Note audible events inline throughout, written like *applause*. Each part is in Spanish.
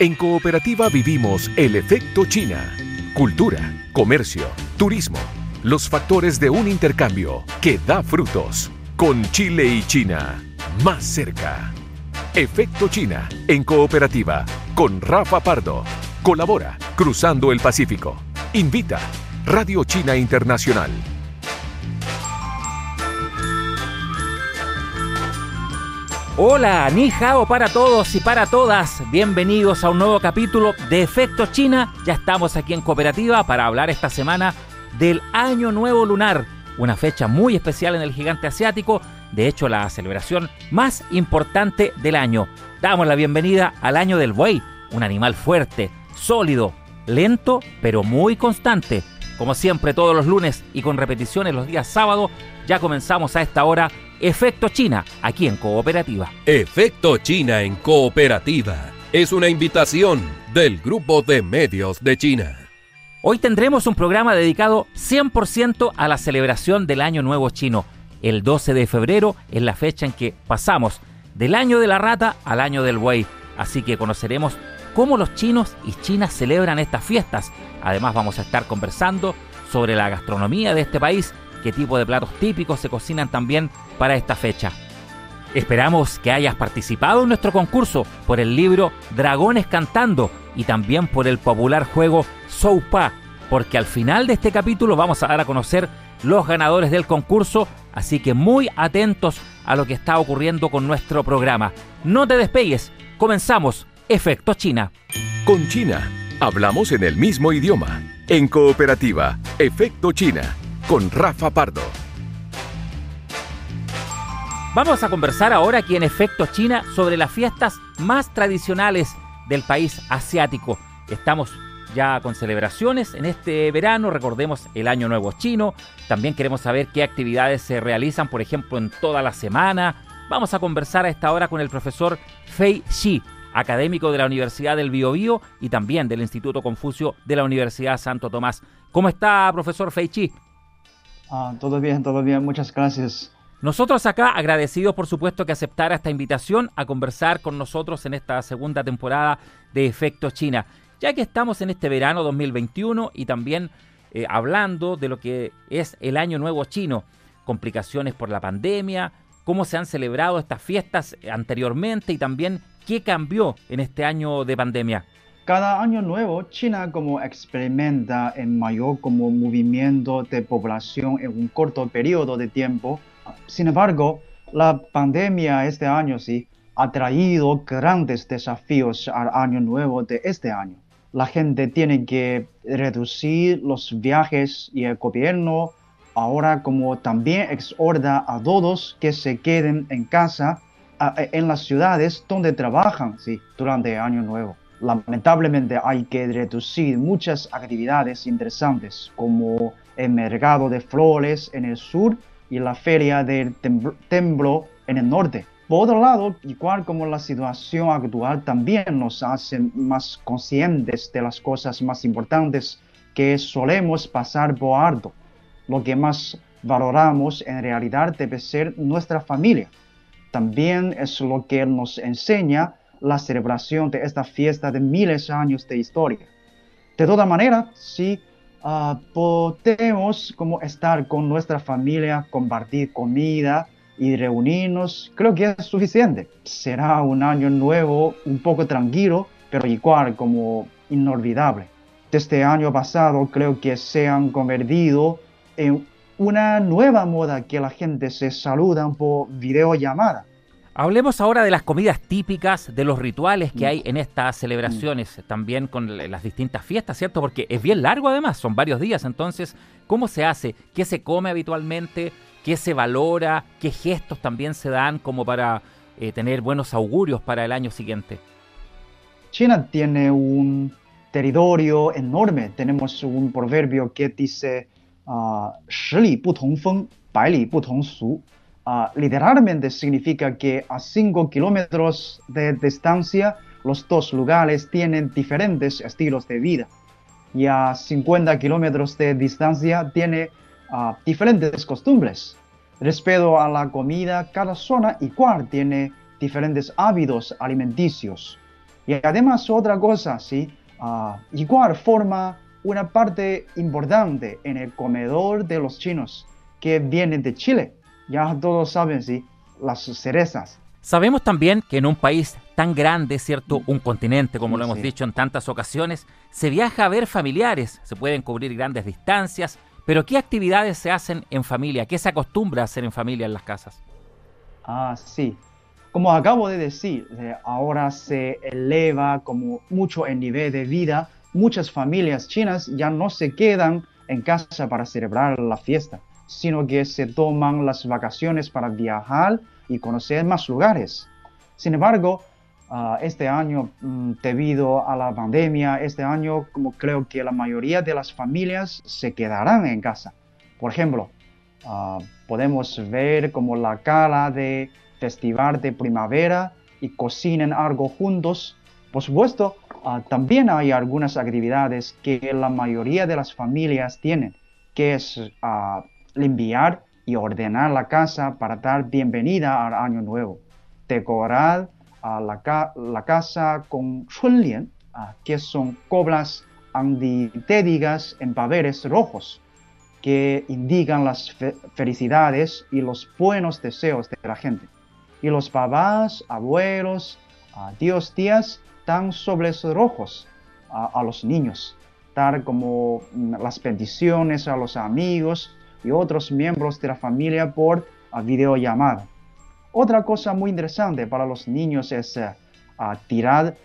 En Cooperativa vivimos el efecto China. Cultura, comercio, turismo, los factores de un intercambio que da frutos. Con Chile y China, más cerca. Efecto China, en Cooperativa, con Rafa Pardo. Colabora, Cruzando el Pacífico. Invita, Radio China Internacional. Hola, ni hao para todos y para todas. Bienvenidos a un nuevo capítulo de Efecto China. Ya estamos aquí en Cooperativa para hablar esta semana del Año Nuevo Lunar, una fecha muy especial en el gigante asiático, de hecho la celebración más importante del año. Damos la bienvenida al Año del Buey, un animal fuerte, sólido, lento, pero muy constante. Como siempre todos los lunes y con repeticiones los días sábados, ya comenzamos a esta hora Efecto China, aquí en Cooperativa. Efecto China en Cooperativa. Es una invitación del Grupo de Medios de China. Hoy tendremos un programa dedicado 100% a la celebración del Año Nuevo Chino. El 12 de febrero es la fecha en que pasamos del año de la rata al año del buey. Así que conoceremos cómo los chinos y chinas celebran estas fiestas. Además vamos a estar conversando sobre la gastronomía de este país qué tipo de platos típicos se cocinan también para esta fecha. Esperamos que hayas participado en nuestro concurso por el libro Dragones Cantando y también por el popular juego Soupa, porque al final de este capítulo vamos a dar a conocer los ganadores del concurso, así que muy atentos a lo que está ocurriendo con nuestro programa. No te despegues, comenzamos Efecto China. Con China, hablamos en el mismo idioma. En cooperativa, Efecto China con Rafa Pardo. Vamos a conversar ahora aquí en Efecto China sobre las fiestas más tradicionales del país asiático. Estamos ya con celebraciones en este verano, recordemos el Año Nuevo Chino, también queremos saber qué actividades se realizan, por ejemplo, en toda la semana. Vamos a conversar a esta hora con el profesor Fei Xi, académico de la Universidad del Biobío y también del Instituto Confucio de la Universidad Santo Tomás. ¿Cómo está, profesor Fei Xi? Ah, todo bien, todo bien, muchas gracias. Nosotros acá agradecidos por supuesto que aceptara esta invitación a conversar con nosotros en esta segunda temporada de Efecto China, ya que estamos en este verano 2021 y también eh, hablando de lo que es el Año Nuevo Chino, complicaciones por la pandemia, cómo se han celebrado estas fiestas anteriormente y también qué cambió en este año de pandemia. Cada año nuevo, China como experimenta en mayor como movimiento de población en un corto periodo de tiempo. Sin embargo, la pandemia este año sí ha traído grandes desafíos al año nuevo de este año. La gente tiene que reducir los viajes y el gobierno ahora como también exhorta a todos que se queden en casa en las ciudades donde trabajan sí, durante el año nuevo lamentablemente hay que reducir muchas actividades interesantes como el mercado de flores en el sur y la feria del templo en el norte. Por otro lado, igual como la situación actual también nos hace más conscientes de las cosas más importantes que solemos pasar por alto. Lo que más valoramos en realidad debe ser nuestra familia. También es lo que nos enseña la celebración de esta fiesta de miles de años de historia. De toda manera, si ah, podemos como estar con nuestra familia, compartir comida y reunirnos, creo que es suficiente. Será un año nuevo un poco tranquilo, pero igual como inolvidable. El año pasado creo que se han convertido en una nueva moda que la gente se saluda por videollamada Hablemos ahora de las comidas típicas, de los rituales que mm. hay en estas celebraciones, también con las distintas fiestas, ¿cierto? Porque es bien largo además, son varios días, entonces, ¿cómo se hace? ¿Qué se come habitualmente? ¿Qué se valora? ¿Qué gestos también se dan como para eh, tener buenos augurios para el año siguiente? China tiene un territorio enorme, tenemos un proverbio que dice, uh, Ah, literalmente significa que a 5 kilómetros de distancia los dos lugares tienen diferentes estilos de vida y a 50 kilómetros de distancia tiene ah, diferentes costumbres. Respecto a la comida, cada zona igual tiene diferentes hábitos alimenticios. Y además otra cosa, ¿sí? Ah, igual forma una parte importante en el comedor de los chinos que vienen de Chile. Ya todos saben, ¿sí? Las cerezas. Sabemos también que en un país tan grande, ¿cierto? Un continente, como lo hemos dicho en tantas ocasiones, se viaja a ver familiares, se pueden cubrir grandes distancias, pero ¿qué actividades se hacen en familia? ¿Qué se acostumbra a hacer en familia en las casas? Ah, sí. Como acabo de decir, eh, ahora se eleva como mucho el nivel de vida. Muchas familias chinas ya no se quedan en casa para celebrar la fiesta, sino que se toman las vacaciones para viajar y conocer más lugares. Sin embargo, ah, este año, mm, debido a la pandemia, este año como creo que la mayoría de las familias se quedarán en casa. Por ejemplo, ah, podemos ver como la cara de festival de primavera y cocinen algo juntos. Por supuesto, ah, también hay algunas actividades que la mayoría de las familias tienen, que es limpiar y ordenar la casa para dar bienvenida al año nuevo. Decorar a la, casa con chunlian, que son cobras antitédicas en papeles rojos que indican las felicidades y los buenos deseos de la gente. Y los papás, abuelos, tíos, tías dan sobres rojos a, los niños, dar como mm, las bendiciones a los amigos y otros miembros de la familia por videollamada. Otra cosa muy interesante para los niños es eh, tirar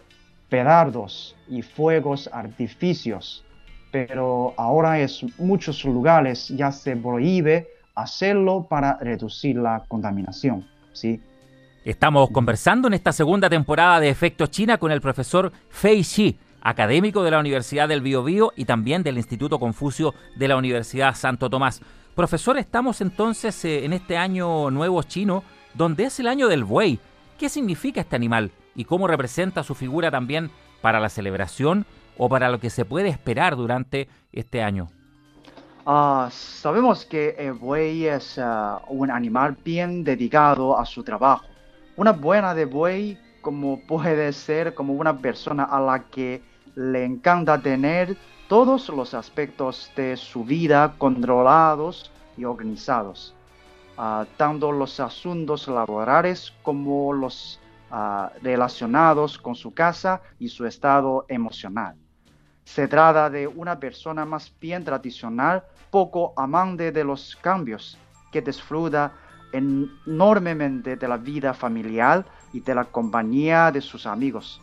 pedardos y fuegos artificios pero ahora en muchos lugares ya se prohíbe hacerlo para reducir la contaminación. ¿sí? Estamos conversando en esta segunda temporada de Efecto China con el profesor Fei Xi, académico de la Universidad del Biobío y también del Instituto Confucio de la Universidad Santo Tomás. Profesor, estamos entonces eh, en este año nuevo chino, donde es el año del buey. ¿Qué significa este animal y cómo representa su figura también para la celebración o para lo que se puede esperar durante este año? Ah, sabemos que el buey es ah, un animal bien dedicado a su trabajo. Una buena de buey como puede ser como una persona a la que le encanta tener todos los aspectos de su vida controlados y organizados, ah, tanto los asuntos laborales como los relacionados con su casa y su estado emocional. Se trata de una persona más bien tradicional, poco amante de los cambios, que disfruta enormemente de la vida familiar y de la compañía de sus amigos.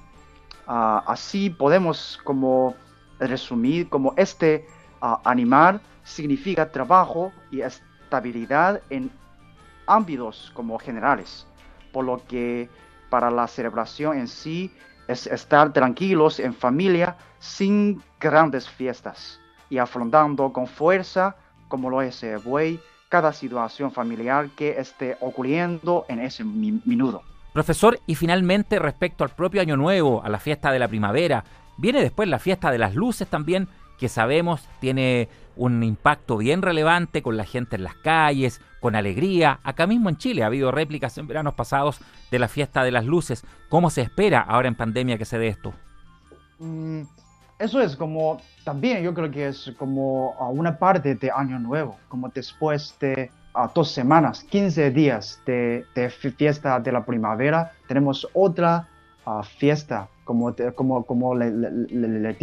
Ah, así podemos como resumir como este ah, animal significa trabajo y estabilidad en ámbitos como generales, por lo que para la celebración en sí es estar tranquilos en familia sin grandes fiestas y afrontando con fuerza, como lo es el buey, cada situación familiar que esté ocurriendo en ese minuto. Profesor, y finalmente respecto al propio Año Nuevo, a la fiesta de la primavera, viene después la fiesta de las luces también, que sabemos tiene un impacto bien relevante con la gente en las calles, con alegría. Acá mismo en Chile ha habido réplicas en veranos pasados de la fiesta de las luces. ¿Cómo se espera ahora en pandemia que se dé esto? Mm, eso es como, también yo creo que es como una parte de Año Nuevo, como después de dos semanas, 15 días de, fiesta de la primavera, tenemos otra fiesta, como, como, como le, le,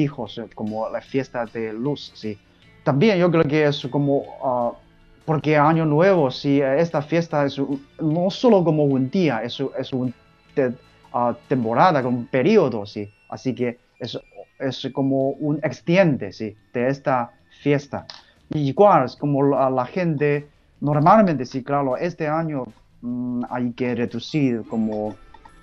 como la fiesta de luz, ¿sí? También yo creo que es como, porque Año Nuevo, sí, esta fiesta es no solo como un día, es, es una temporada, un periodo, sí, así que es, es como un extiende, sí, de esta fiesta. igual, es como la gente normalmente, sí, claro, este año mm, hay que reducir como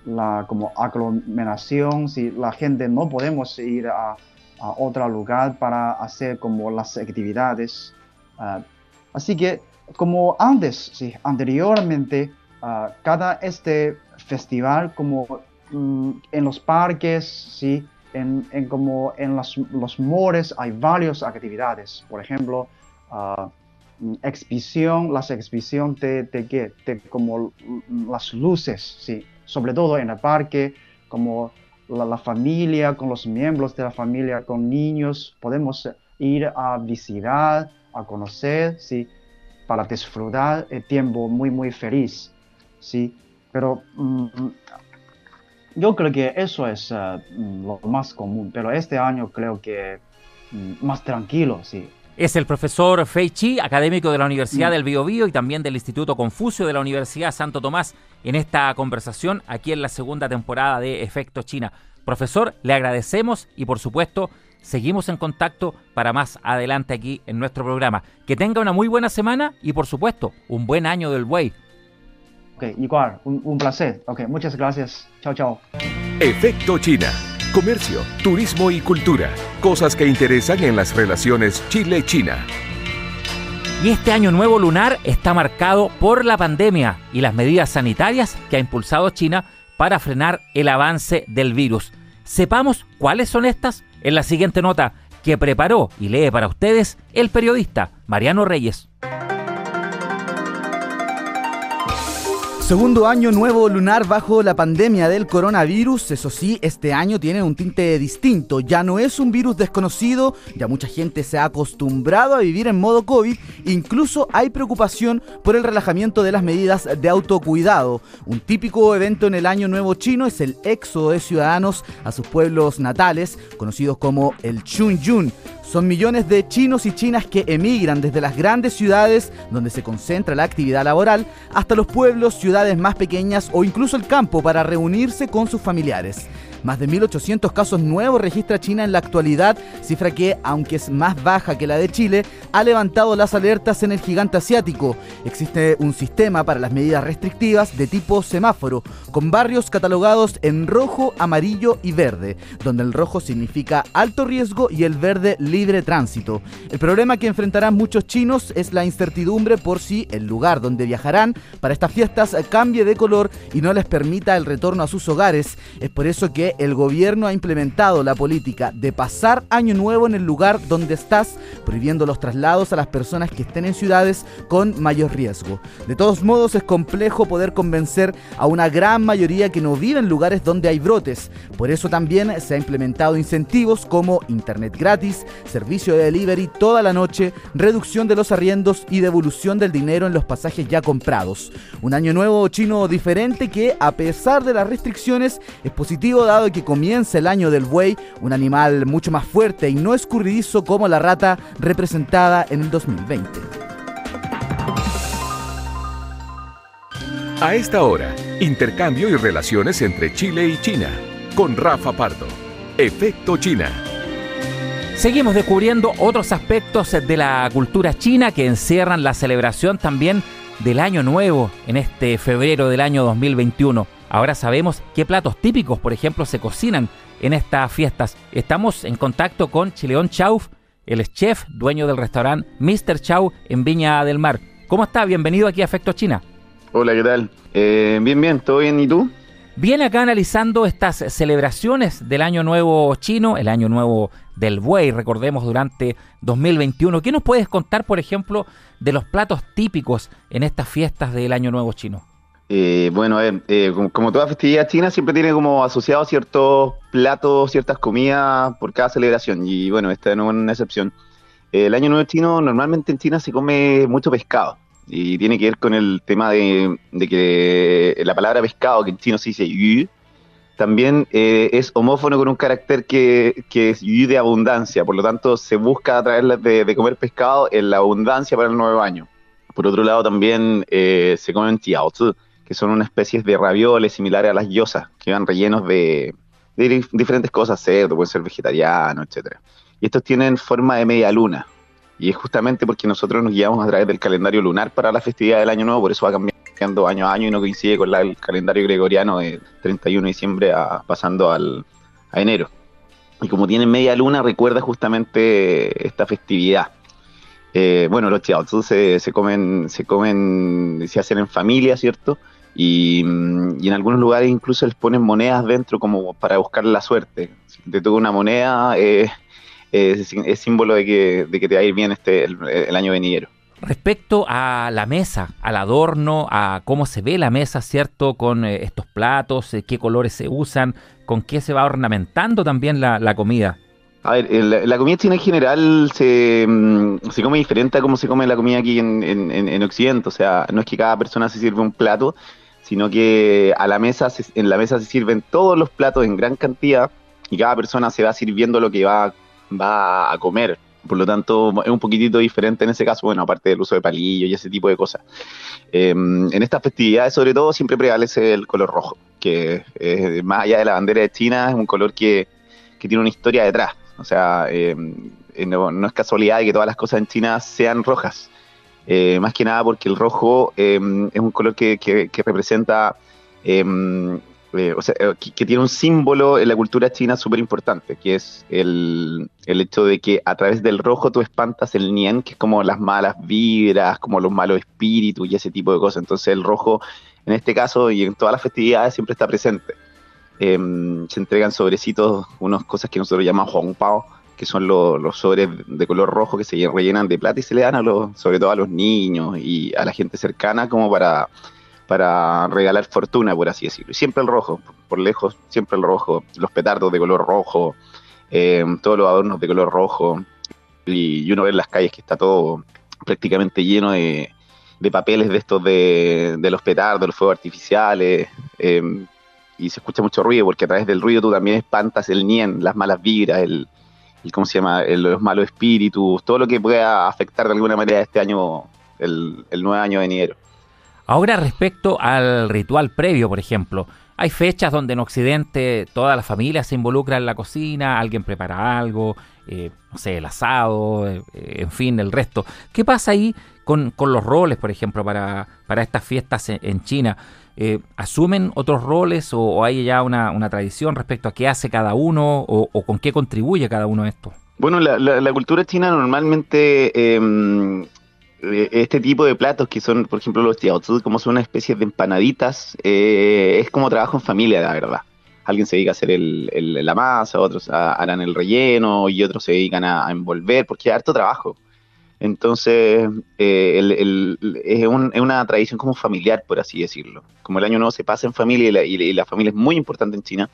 la como aglomeración, si la gente no podemos ir a, a otro lugar para hacer como las actividades. Ah, así que como antes, sí, anteriormente, ah, cada este festival como mm, en los parques, sí, en, en como en los, mores hay varias actividades. Por ejemplo, uh, exhibición, las exhibición de, de, de, como las luces, sí, sobre todo en el parque, como la, familia, con los miembros de la familia, con niños, podemos ir a visitar, a conocer, ¿sí? Para disfrutar el tiempo muy, muy feliz, ¿sí? Pero mm, yo creo que eso es eh, lo más común, pero este año creo que mm, más tranquilo, sí. Es el profesor Fei Chi, académico de la Universidad mm. del Biobío y también del Instituto Confucio de la Universidad Santo Tomás, en esta conversación aquí en la segunda temporada de Efecto China. Profesor, le agradecemos y por supuesto seguimos en contacto para más adelante aquí en nuestro programa. Que tenga una muy buena semana y por supuesto un buen año del buey. Ok, igual, un, un placer. Ok, muchas gracias. Chao, chao. Efecto China comercio, turismo y cultura, cosas que interesan en las relaciones Chile-China. Y este año nuevo lunar está marcado por la pandemia y las medidas sanitarias que ha impulsado China para frenar el avance del virus. Sepamos cuáles son estas en la siguiente nota que preparó y lee para ustedes el periodista Mariano Reyes. Segundo año nuevo lunar bajo la pandemia del coronavirus. Eso sí, este año tiene un tinte distinto. Ya no es un virus desconocido, ya mucha gente se ha acostumbrado a vivir en modo COVID. Incluso hay preocupación por el relajamiento de las medidas de autocuidado. Un típico evento en el año nuevo chino es el éxodo de ciudadanos a sus pueblos natales, conocidos como el Chun son millones de chinos y chinas que emigran desde las grandes ciudades donde se concentra la actividad laboral hasta los pueblos, ciudades más pequeñas o incluso el campo para reunirse con sus familiares. Más de 1.800 casos nuevos registra China en la actualidad, cifra que, aunque es más baja que la de Chile, ha levantado las alertas en el gigante asiático. Existe un sistema para las medidas restrictivas de tipo semáforo, con barrios catalogados en rojo, amarillo y verde, donde el rojo significa alto riesgo y el verde libre tránsito. El problema que enfrentarán muchos chinos es la incertidumbre por si el lugar donde viajarán para estas fiestas cambie de color y no les permita el retorno a sus hogares. Es por eso que el gobierno ha implementado la política de pasar año nuevo en el lugar donde estás, prohibiendo los traslados a las personas que estén en ciudades con mayor riesgo. De todos modos, es complejo poder convencer a una gran mayoría que no vive en lugares donde hay brotes. Por eso también se ha implementado incentivos como internet gratis, servicio de delivery toda la noche, reducción de los arriendos y devolución del dinero en los pasajes ya comprados. Un año nuevo chino diferente que, a pesar de las restricciones, es positivo dado que comienza el año del buey, un animal mucho más fuerte y no escurridizo como la rata representada en el 2020. A esta hora, intercambio y relaciones entre Chile y China, con Rafa Pardo. Efecto China. Seguimos descubriendo otros aspectos de la cultura china que encierran la celebración también del Año Nuevo en este febrero del año 2021. Ahora sabemos qué platos típicos, por ejemplo, se cocinan en estas fiestas. Estamos en contacto con Chileón Chau, el chef, dueño del restaurante Mr. Chau en Viña del Mar. ¿Cómo está? Bienvenido aquí a Efecto China. Hola, ¿qué tal? Eh, bien, bien, ¿todo bien? ¿Y tú? Bien acá analizando estas celebraciones del Año Nuevo chino, el Año Nuevo del Buey, recordemos, durante 2021. ¿Qué nos puedes contar, por ejemplo, de los platos típicos en estas fiestas del Año Nuevo chino? Eh, bueno, eh, como, toda festividad china, siempre tiene como asociado ciertos platos, ciertas comidas por cada celebración. Y bueno, esta no es una excepción. el Año Nuevo Chino, normalmente en China se come mucho pescado. Y tiene que ver con el tema de, que la palabra pescado, que en chino se dice yu, también eh, es homófono con un carácter que, es yu de abundancia. Por lo tanto, se busca a través de, de comer pescado en la abundancia para el nuevo año. Por otro lado, también se comen tiaozi que son una especie de ravioles similares a las yosas, que van rellenos de, diferentes cosas, cerdo, pueden ser vegetariano, etcétera. Y estos tienen forma de media luna. Y es justamente porque nosotros nos guiamos a través del calendario lunar para la festividad del Año Nuevo, por eso va cambiando año a año y no coincide con el calendario gregoriano de 31 de diciembre pasando al, a enero. Y como tienen media luna, recuerda justamente esta festividad. Eh, bueno, los chiaozu se, se comen, se comen, se hacen en familia, ¿cierto? Mm, y, en algunos lugares incluso les ponen monedas dentro como para buscar la suerte. Si te toca una moneda, eh, es, símbolo de que, de que, te va a ir bien este el, año venidero. Respecto a la mesa, al adorno, a cómo se ve la mesa, ¿cierto? Con eh, estos platos, eh, qué colores se usan, con qué se va ornamentando también la, comida. A ver, la, comida china en general se, mm, se, come diferente a cómo se come la comida aquí en, en, Occidente. O sea, no es que cada persona se sirva un plato, sino que a la mesa en la mesa se sirven todos los platos en gran cantidad y cada persona se va sirviendo lo que va, va a comer. Por lo tanto, es un poquitito diferente en ese caso, bueno, aparte del uso de palillos y ese tipo de cosas. Em, en estas festividades, sobre todo, siempre prevalece el color rojo, que más allá de la bandera de China, es un color que, tiene una historia detrás. O sea, eh, no, es casualidad que todas las cosas en China sean rojas. Eh, más que nada porque el rojo em, es un color que, que representa eh, o sea, eh, que, tiene un símbolo en la cultura china súper importante, que es el, el, hecho de que a través del rojo tú espantas el nien, que es como las malas vibras, como los malos espíritus y ese tipo de cosas. Entonces el rojo, en este caso y en todas las festividades, siempre está presente. Em, se entregan sobrecitos, unas cosas que nosotros llamamos Pao, que son los, los sobres de color rojo que se rellenan de plata y se le dan a los, sobre todo a los niños y a la gente cercana como para para regalar fortuna, por así decirlo. Y siempre el rojo, por lejos, siempre el rojo, los petardos de color rojo, eh, todos los adornos de color rojo, y, uno ve en las calles que está todo prácticamente lleno de, papeles de estos de, los petardos, los fuegos artificiales, eh, y se escucha mucho ruido, porque a través del ruido tú también espantas el nien, las malas vibras, el, ¿cómo se llama? los malos espíritus, todo lo que pueda afectar de alguna manera este año, el, el nuevo año venidero. Ahora respecto al ritual previo, por ejemplo, hay fechas donde en Occidente toda la familia se involucra en la cocina, alguien prepara algo, eh, no sé, el asado, eh, en fin, el resto. ¿Qué pasa ahí con, los roles, por ejemplo, para, para estas fiestas en, China? Eh, ¿Asumen otros roles o, hay ya una, tradición respecto a qué hace cada uno o, con qué contribuye cada uno a esto? Bueno, la, cultura china normalmente em, eh, este tipo de platos que son, por ejemplo, los jiaozi, como son una especie de empanaditas, eh, es como trabajo en familia, la verdad. Alguien se dedica a hacer el, la masa, otros harán el relleno y otros se dedican a, envolver, porque es harto trabajo. Entonces, eh, es, una tradición como familiar, por así decirlo. Como el año nuevo se pasa en familia y la familia es muy importante en China,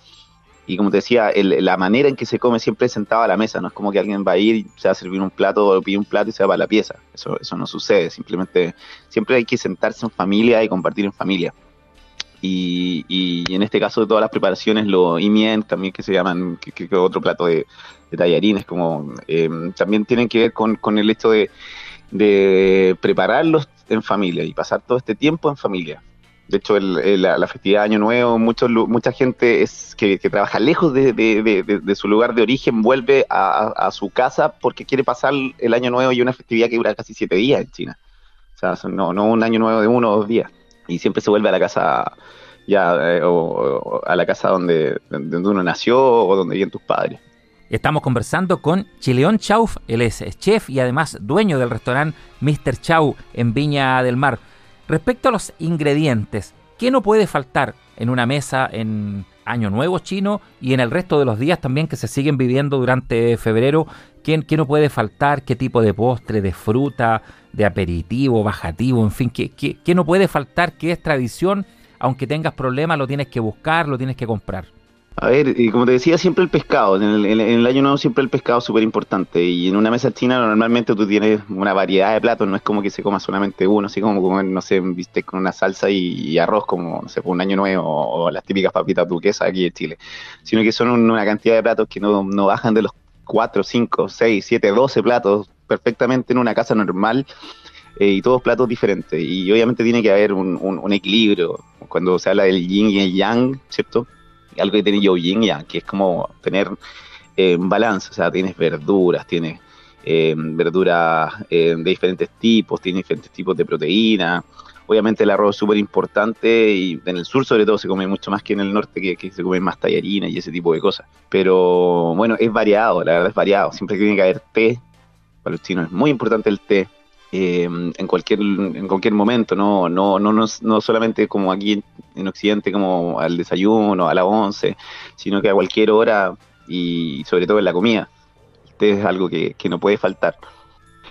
y como te decía, la manera en que se come siempre es sentado a la mesa, no es como que alguien va a ir y se va a servir un plato o pide un plato y se va para la pieza. Eso, eso no sucede, simplemente siempre hay que sentarse en familia y compartir en familia. Y, en este caso de todas las preparaciones, los imien también que se llaman, que, otro plato de, tallarines, como eh, también tienen que ver con, el hecho de, prepararlos en familia y pasar todo este tiempo en familia. De hecho, la, festividad de Año Nuevo, mucha gente que, trabaja lejos de, su lugar de origen vuelve a, su casa porque quiere pasar el Año Nuevo y una festividad que dura casi siete días en China. O sea, no un Año Nuevo de uno o dos días. Y siempre se vuelve a la casa ya eh, o, a la casa donde, donde uno nació o donde viven tus padres. Estamos conversando con Chileón Chauf, él es chef y además dueño del restaurante Mr. Chau en Viña del Mar. Respecto a los ingredientes, ¿qué no puede faltar en una mesa en Año Nuevo chino y en el resto de los días también que se siguen viviendo durante febrero? ¿Qué, no puede faltar? ¿Qué tipo de postre, de fruta, de aperitivo, bajativo, en fin? ¿qué, qué no puede faltar? ¿Qué es tradición? Aunque tengas problemas, lo tienes que buscar, lo tienes que comprar. A ver, y como te decía, siempre el pescado. En el, año nuevo siempre el pescado es súper importante. Y en una mesa china normalmente tú tienes una variedad de platos. No es como que se coma solamente uno, así como comer, no sé, viste con una salsa y, arroz, como, no sé, por un año nuevo o, las típicas papitas duquesas aquí en Chile. Sino que son una cantidad de platos que no, bajan de los 4, 5, 6, 7, 12 platos perfectamente en una casa normal. Eh, y todos platos diferentes. Y obviamente tiene que haber un, equilibrio. Cuando se habla del yin y el yang, ¿cierto? algo que tiene Yo ya, que es como tener eh, balance, o sea, tienes verduras, tienes eh, verduras eh, de diferentes tipos, tienes diferentes tipos de proteína. Obviamente el arroz es súper importante y en el sur sobre todo se come mucho más que en el norte, que, se come más tallarina y ese tipo de cosas. Pero bueno, es variado, la verdad es variado. Siempre tiene que haber té. Para es muy importante el té. Eh, en cualquier en cualquier momento, no, no, no, no, solamente como aquí en Occidente, como al desayuno, a las 11, sino que a cualquier hora y sobre todo en la comida. Este es algo que, no puede faltar.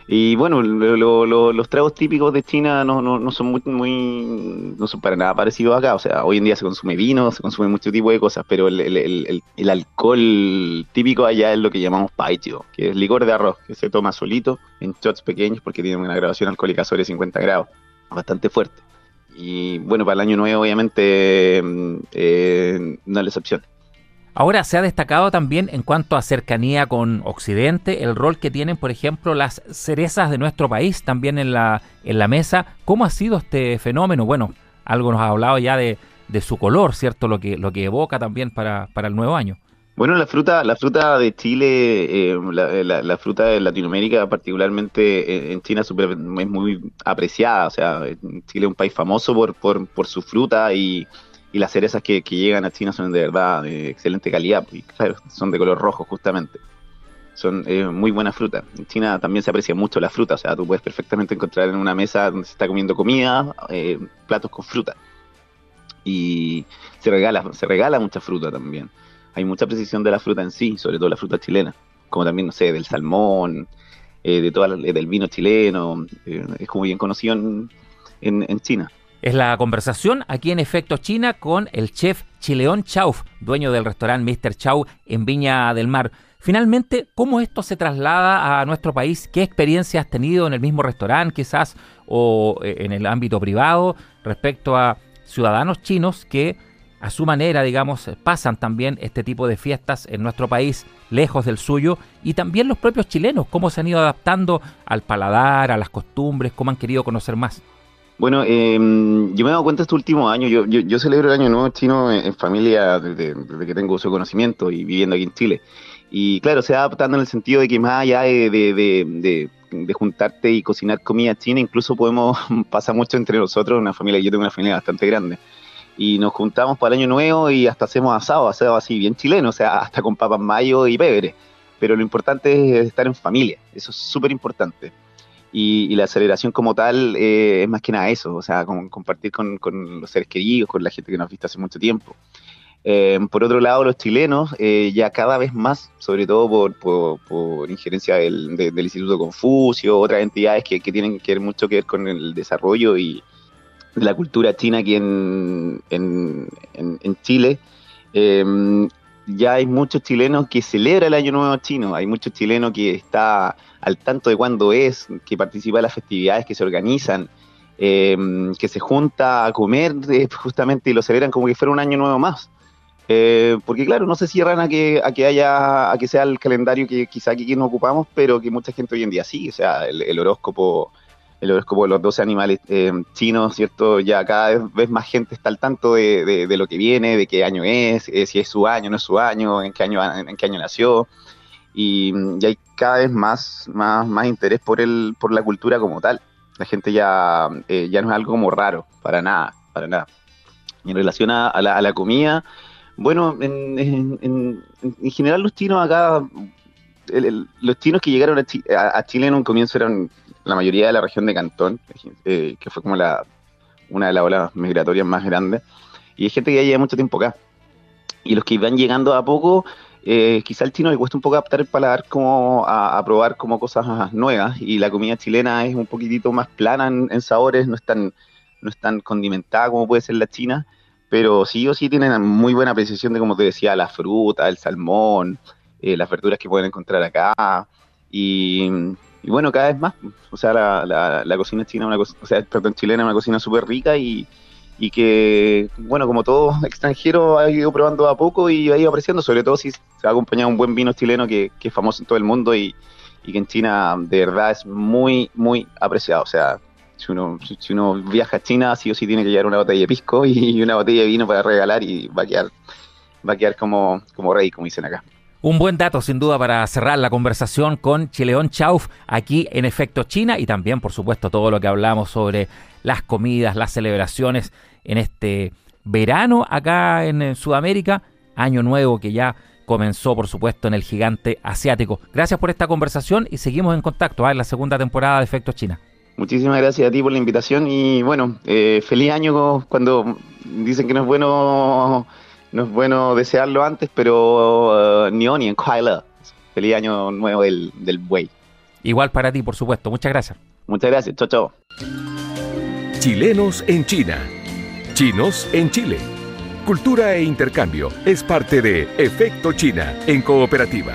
Y bueno, los tragos típicos de China no, no, son muy, no son para nada parecidos acá. O sea, hoy en día se consume vino, se consume mucho tipo de cosas, pero el, alcohol típico allá es lo que llamamos paichio, que es licor de arroz, que se toma solito en shots pequeños porque tiene una graduación alcohólica sobre 50 grados, bastante fuerte. Y bueno, para el año nuevo obviamente mm, eh, no es la excepción. Ahora se ha destacado también en cuanto a cercanía con Occidente, el rol que tienen, por ejemplo, las cerezas de nuestro país también en la, en la mesa. ¿Cómo ha sido este fenómeno? Bueno, algo nos ha hablado ya de, su color, ¿cierto? Lo que, lo que evoca también para, para el nuevo año. Bueno, la fruta, la fruta de Chile, eh, la, fruta de Latinoamérica, particularmente en China, es muy apreciada. O sea, Chile es un país famoso por, por, por su fruta y, y las cerezas que, llegan a China son de verdad de excelente calidad, y claro, son de color rojo justamente. Son eh, muy buena fruta. En China también se aprecia mucho la fruta, o sea, tú puedes perfectamente encontrar en una mesa donde se está comiendo comida, eh, platos con fruta. Y se regala, se regala mucha fruta también. Hay mucha precisión de la fruta en sí, sobre todo la fruta chilena, como también, no sé, del salmón, eh, de toda del vino chileno, es como bien conocido en, en China. Es la conversación aquí en Efecto China con el chef Chileón Chauf, dueño del restaurante Mr. Chau en Viña del Mar. Finalmente, ¿cómo esto se traslada a nuestro país? ¿Qué experiencia has tenido en el mismo restaurante quizás o eh, en el ámbito privado respecto a ciudadanos chinos que a su manera, digamos, pasan también este tipo de fiestas en nuestro país, lejos del suyo, y también los propios chilenos, cómo se han ido adaptando al paladar, a las costumbres, cómo han querido conocer más. Bueno, eh, yo me he dado cuenta este último año, yo, yo, celebro el Año Nuevo Chino en, familia desde, que tengo su conocimiento y viviendo aquí en Chile. Y claro, se va adaptando en el sentido de que más allá de, juntarte y cocinar comida china, incluso podemos *laughs* pasar mucho entre nosotros, una familia, yo tengo una familia bastante grande. Y nos juntamos para el Año Nuevo y hasta hacemos asado, asado así bien chileno, o sea, hasta con papas mayo y pebre. Pero lo importante es estar en familia, eso es súper importante y, la aceleración como tal eh, es más que nada eso, o sea, compartir con, los seres queridos, con la gente que nos ha visto hace mucho tiempo. Eh, por otro lado, los chilenos, eh, ya cada vez más, sobre todo por, por, injerencia del, Instituto Confucio, otras entidades que, tienen que ver mucho que ver con el desarrollo y la cultura china aquí en, en, en Chile, ya hay muchos chilenos que celebran el Año Nuevo Chino, hay muchos chilenos que está al tanto de cuándo es, que participa en las festividades que se organizan, eh, que se junta a comer eh, justamente y lo celebran como que fuera un año nuevo más. Eh, porque claro, no se cierran a que, a que haya, a que sea el calendario que quizá aquí no ocupamos, pero que mucha gente hoy en día sí, o sea, el horóscopo el horóscopo de los 12 animales eh, chinos, ¿cierto? Ya cada vez más gente está al tanto de, lo que viene, de qué año es, eh, si es su año, no es su año, en qué año, en qué año nació. Y, hay cada vez más, más, más interés por, el, por la cultura como tal. La gente ya, eh, ya no es algo como raro, para nada, para nada. Y en relación a, la, comida, bueno, en, en, general los chinos acá, los chinos que llegaron a Chile en un comienzo eran la mayoría de la región de Cantón, eh, que fue como la, una de las olas migratorias más grandes, y hay gente que ya lleva mucho tiempo acá. Y los que van llegando a poco, eh, quizá al chino le cuesta un poco adaptar el paladar como a, probar como cosas nuevas, y la comida chilena es un poquitito más plana en, sabores, no es, tan, no es condimentada como puede ser la china, pero sí o sí tienen muy buena apreciación de, como te decía, la fruta, el salmón, eh, las verduras que pueden encontrar acá, y, y bueno, cada vez más. O sea, la, la, cocina china, una o sea, perdón, chilena es una cocina súper rica y, y que, bueno, como todo *laughs* extranjero ha ido probando a poco y ha ido apreciando, sobre todo si se ha acompañado un buen vino chileno que, que es famoso en todo el mundo y, y, que en China de verdad es muy, muy apreciado. O sea, si uno, si uno viaja a China, sí o sí tiene que llevar una botella de pisco *laughs* y una botella de vino para regalar y va a quedar, va a quedar como, como rey, como dicen acá. Un buen dato, sin duda, para cerrar la conversación con Chileón Chauf aquí en Efecto China y también, por supuesto, todo lo que hablamos sobre las comidas, las celebraciones en este verano acá en Sudamérica, año nuevo que ya comenzó, por supuesto, en el gigante asiático. Gracias por esta conversación y seguimos en contacto ¿ah? en la segunda temporada de Efecto China. Muchísimas gracias a ti por la invitación y bueno, eh, feliz año cuando dicen que no es bueno no es bueno desearlo antes, pero uh, Nioni en Kuala. Feliz año nuevo del, del buey. Igual para ti, por supuesto. Muchas gracias. Muchas gracias. Chao, chao. Chilenos en China. Chinos en Chile. Cultura e intercambio es parte de Efecto China en cooperativa.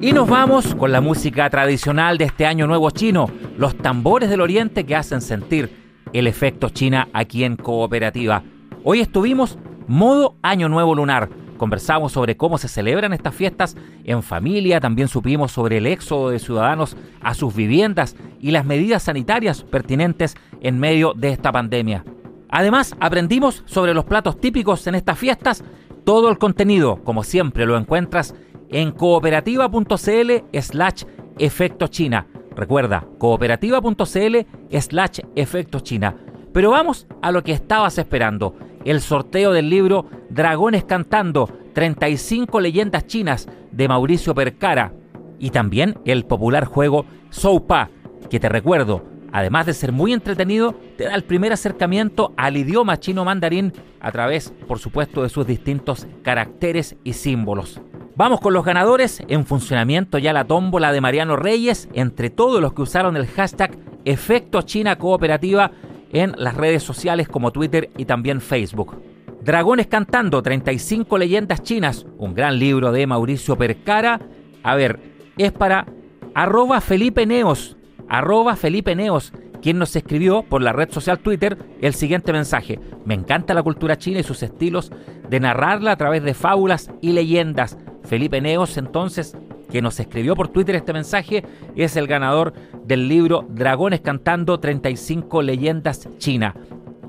Y nos vamos con la música tradicional de este año nuevo chino, los tambores del oriente que hacen sentir el efecto China aquí en cooperativa. Hoy estuvimos modo año nuevo lunar. Conversamos sobre cómo se celebran estas fiestas en familia, también supimos sobre el éxodo de ciudadanos a sus viviendas y las medidas sanitarias pertinentes en medio de esta pandemia. Además, aprendimos sobre los platos típicos en estas fiestas. Todo el contenido, como siempre, lo encuentras en cooperativa.cl slash efecto China. Recuerda, cooperativa.cl slash efecto China. Pero vamos a lo que estabas esperando, el sorteo del libro Dragones Cantando, 35 leyendas chinas de Mauricio Percara y también el popular juego Soupa, que te recuerdo, además de ser muy entretenido, te da el primer acercamiento al idioma chino mandarín a través, por supuesto, de sus distintos caracteres y símbolos. Vamos con los ganadores. En funcionamiento ya la tómbola de Mariano Reyes entre todos los que usaron el hashtag Efecto China Cooperativa en las redes sociales como Twitter y también Facebook. Dragones Cantando, 35 leyendas chinas, un gran libro de Mauricio Percara. A ver, es para arroba Felipe Neos, arroba Felipe Neos, quien nos escribió por la red social Twitter el siguiente mensaje. Me encanta la cultura china y sus estilos de narrarla a través de fábulas y leyendas. Felipe Neos, entonces, que nos escribió por Twitter este mensaje, es el ganador del libro Dragones Cantando 35 Leyendas China.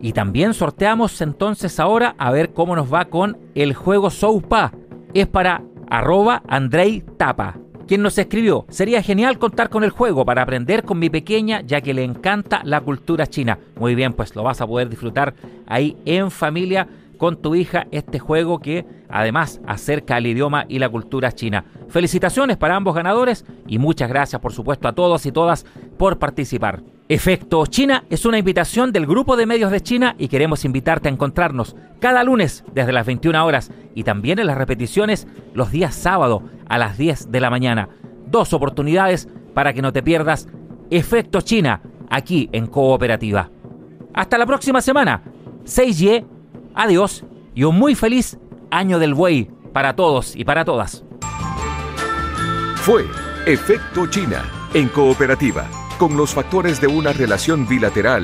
Y también sorteamos entonces ahora a ver cómo nos va con el juego Soupa. Es para arroba Andrei Tapa. Quien nos escribió, sería genial contar con el juego para aprender con mi pequeña ya que le encanta la cultura china. Muy bien, pues lo vas a poder disfrutar ahí en familia con tu hija este juego que además acerca el idioma y la cultura china. Felicitaciones para ambos ganadores y muchas gracias por supuesto a todos y todas por participar. Efecto China es una invitación del Grupo de Medios de China y queremos invitarte a encontrarnos cada lunes desde las 21 horas y también en las repeticiones los días sábado a las 10 de la mañana. Dos oportunidades para que no te pierdas Efecto China aquí en Cooperativa. Hasta la próxima semana. 6Y adiós y un muy feliz año del buey para todos y para todas. Fue Efecto China en cooperativa, con los factores de una relación bilateral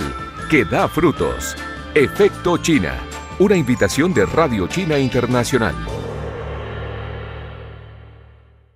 que da frutos. Efecto China, una invitación de Radio China Internacional.